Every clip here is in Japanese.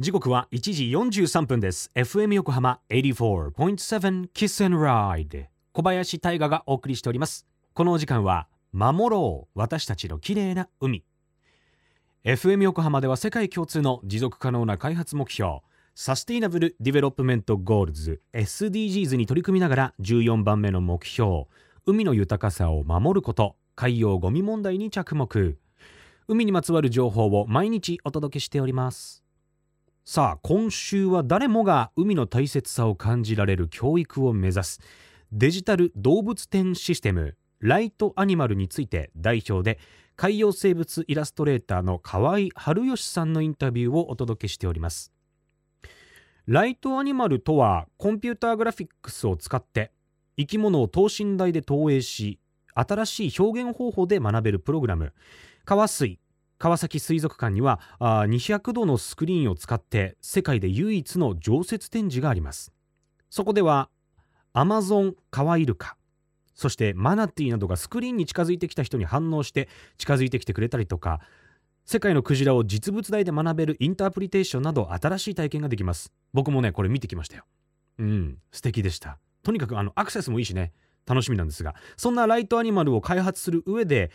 時刻は1時43分です。FM 横浜84.7 Kiss and Ride 小林大賀がお送りしております。このお時間は守ろう私たちの綺麗な海。FM 横浜では世界共通の持続可能な開発目標サステイナブル・ディベロップメント・ゴールズ SDGs に取り組みながら14番目の目標海の豊かさを守ること海洋ゴミ問題に着目。海にまつわる情報を毎日お届けしております。さあ今週は誰もが海の大切さを感じられる教育を目指す。デジタル動物展システムライトアニマルについて代表で海洋生物イラストレーターの河合春義さんのインタビューをお届けしております。ライトアニマルとはコンピューターグラフィックスを使って生き物を等身大で投影し新しい表現方法で学べるプログラム。川水川崎水族館にはあ200度のスクリーンを使って世界で唯一の常設展示があります。そこではアマゾンカワイルカそしてマナティーなどがスクリーンに近づいてきた人に反応して近づいてきてくれたりとか世界のクジラを実物大で学べるインタープリテーションなど新しい体験ができます。僕もねこれ見てきましたよ。うん素敵でした。とにかくあのアクセスもいいしね。楽しみなんですがそんなライトアニマルを開発する上で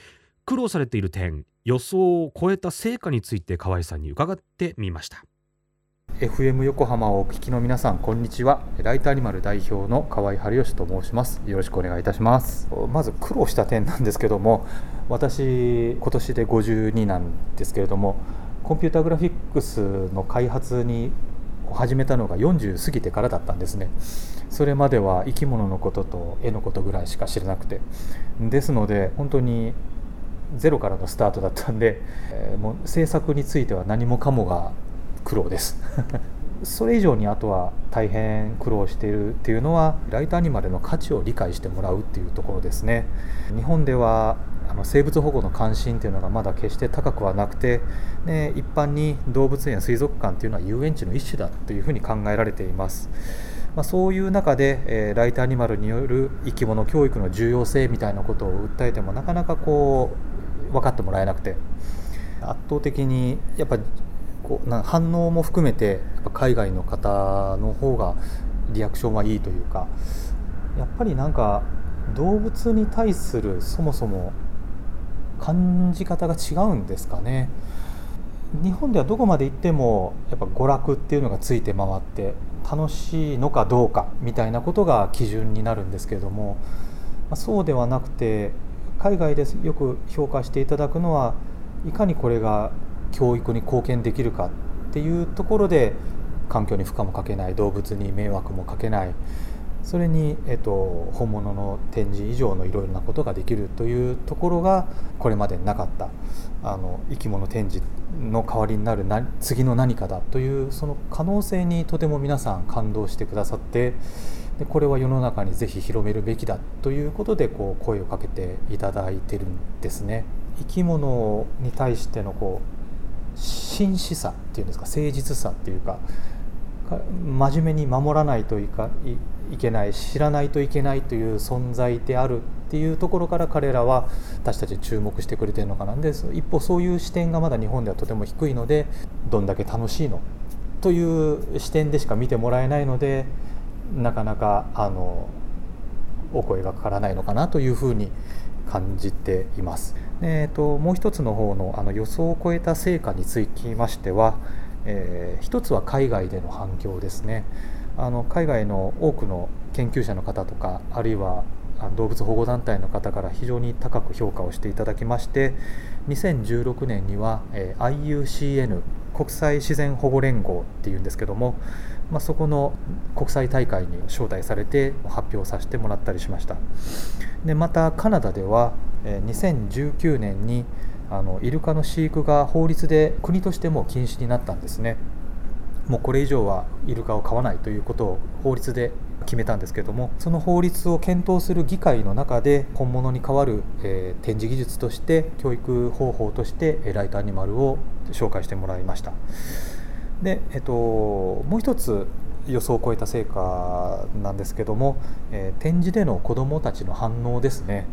苦労されている点予想を超えた成果について河合さんに伺ってみました。FM 横浜をお聞きの皆さんこんにちは。ライトアニマル代表の河合春義と申します。よろしくお願いいたします。まず苦労した点なんですけども私今年で52なんですけれどもコンピュータグラフィックスの開発に始めたのが40過ぎてからだったんですね。それまでは生き物のことと絵のことぐらいしか知らなくて。ですので本当にゼロからのスタートだったんで、えー、もう制作については何もかもが苦労です。それ以上にあとは大変苦労しているっていうのはライトアニマルの価値を理解してもらうっていうところですね。日本ではあの生物保護の関心っていうのがまだ決して高くはなくて、ね、一般に動物園や水族館っていうのは遊園地の一種だというふうに考えられています。まあ、そういう中で、えー、ライトアニマルによる生き物教育の重要性みたいなことを訴えてもなかなかこう分かってもらえなくて。圧倒的にやっぱこうな反応も含めてやっぱ海外の方の方がリアクションはいいというか。やっぱりなんか動物に対するそもそも感じ方が違うんですかね。日本ではどこまで行ってもやっぱ娯楽っていうのがついて回って楽しいのかどうかみたいなことが基準になるんですけれども、まそうではなくて海外でよく評価していただくのはいかにこれが教育に貢献できるかっていうところで環境に負荷もかけない動物に迷惑もかけない。それに、えっと、本物の展示以上のいろいろなことができるというところがこれまでなかった。あの生き物展示の代わりになるな次の何かだというその可能性にとても皆さん感動してくださってでこれは世の中にぜひ広めるべきだということでこう声をかけていただいてるんですね。生き物に対してのこう真摯さっていうんですか誠実さっていうか真面目に守らないといかいけない知らないといけないという存在であるっていうところから彼らは私たち注目してくれてるのかなんです一方そういう視点がまだ日本ではとても低いのでどんだけ楽しいのという視点でしか見てもらえないのでなかなかあのお声がかからないのかなというふうに感じています。えーと、もう一つの方のあの予想を超えた成果につきましては、えー、一つは海外での反響ですね。あの海外の多くの研究者の方とかあるいは動物保護団体の方から非常に高く評価をしていただきまして2016年には IUCN 国際自然保護連合っていうんですけども、まあ、そこの国際大会に招待されて発表させてもらったりしました。でまたカナダでは2019年にあのイルカの飼育が法律で国としても禁止になったんですね。もうこれ以上はイルカを飼わないということを法律で決めたんですけどもその法律を検討する議会の中で本物に代わる、えー、展示技術として教育方法としてライトアニマルを紹介してもらいました。で、えっと、もう一つ予想を超えた成果なんですけども、えー、展示での子どもたちの反応ですね。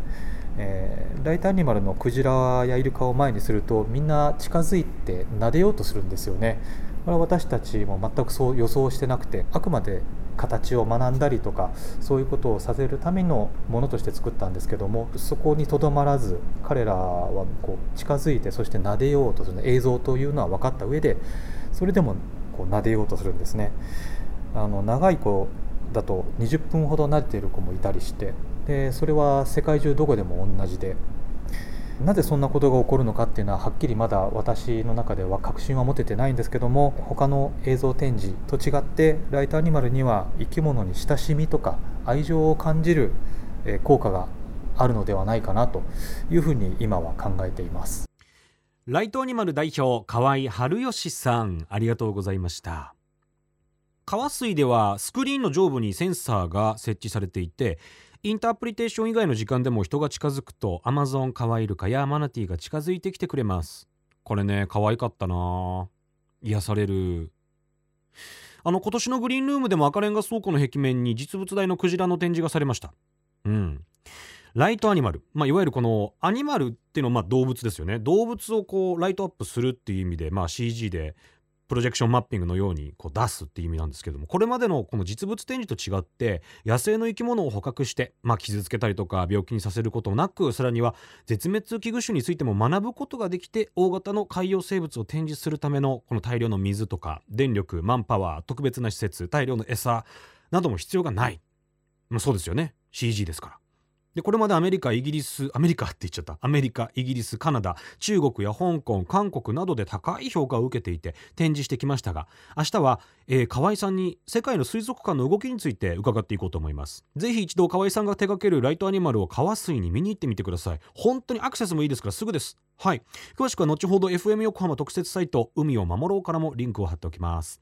えー、ライトアニマルのクジラやイルカを前にするとみんな近づいて撫でようとするんですよね。これは私たちも全くそう予想してなくてあくまで形を学んだりとかそういうことをさせるためのものとして作ったんですけどもそこにとどまらず彼らはこう近づいてそして撫でようとする映像というのは分かった上でそれでもこう撫でようとするんですね。あの長い子だと20分ほど撫でている子もいたりしてでそれは世界中どこでも同じでなぜそんなことが起こるのかっていうのははっきりまだ私の中では確信は持ててないんですけども他の映像展示と違ってライトアニマルには生き物に親しみとか愛情を感じる効果があるのではないかなというふうに今は考えています。ライトアニマル代表河合春義さんありがとうございました。川水ではスクリーンの上部にセンサーが設置されていてインタープリテーション以外の時間でも人が近づくとアマゾンカワイルカやマナティが近づいてきてくれます。これね可愛かったな。癒される。あの今年のグリーンルームでも赤レンガ倉庫の壁面に実物大のクジラの展示がされました。うん。ライトアニマル、まあ、いわゆるこのアニマルっていうのはまあ動物ですよね。動物をこうライトアップするっていう意味で、まあ、CG でプロジェクションマッピングのようにこう出すっていう意味なんですけどもこれまでのこの実物展示と違って野生の生き物を捕獲して、まあ、傷つけたりとか病気にさせることなくさらには絶滅危惧種についても学ぶことができて大型の海洋生物を展示するためのこの大量の水とか電力マンパワー特別な施設大量の餌なども必要がない、まあ、そうですよね。CG ですから。でこれまでアメリカイギリスアメリカって言っちゃった。アメリカイギリスカナダ中国や香港韓国などで高い評価を受けていて展示してきましたが明日は、えー、河合さんに世界の水族館の動きについて伺っていこうと思います。ぜひ一度河合さんが手掛けるライトアニマルを川水に見に行ってみてください。本当にアクセスもいいですからすぐです。はい。詳しくは後ほど FM 横浜特設サイト海を守ろうからもリンクを貼っておきます。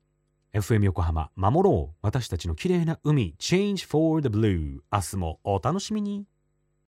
FM 横浜守ろう。私たちの綺麗な海。Change for the Blue 明日もお楽しみに。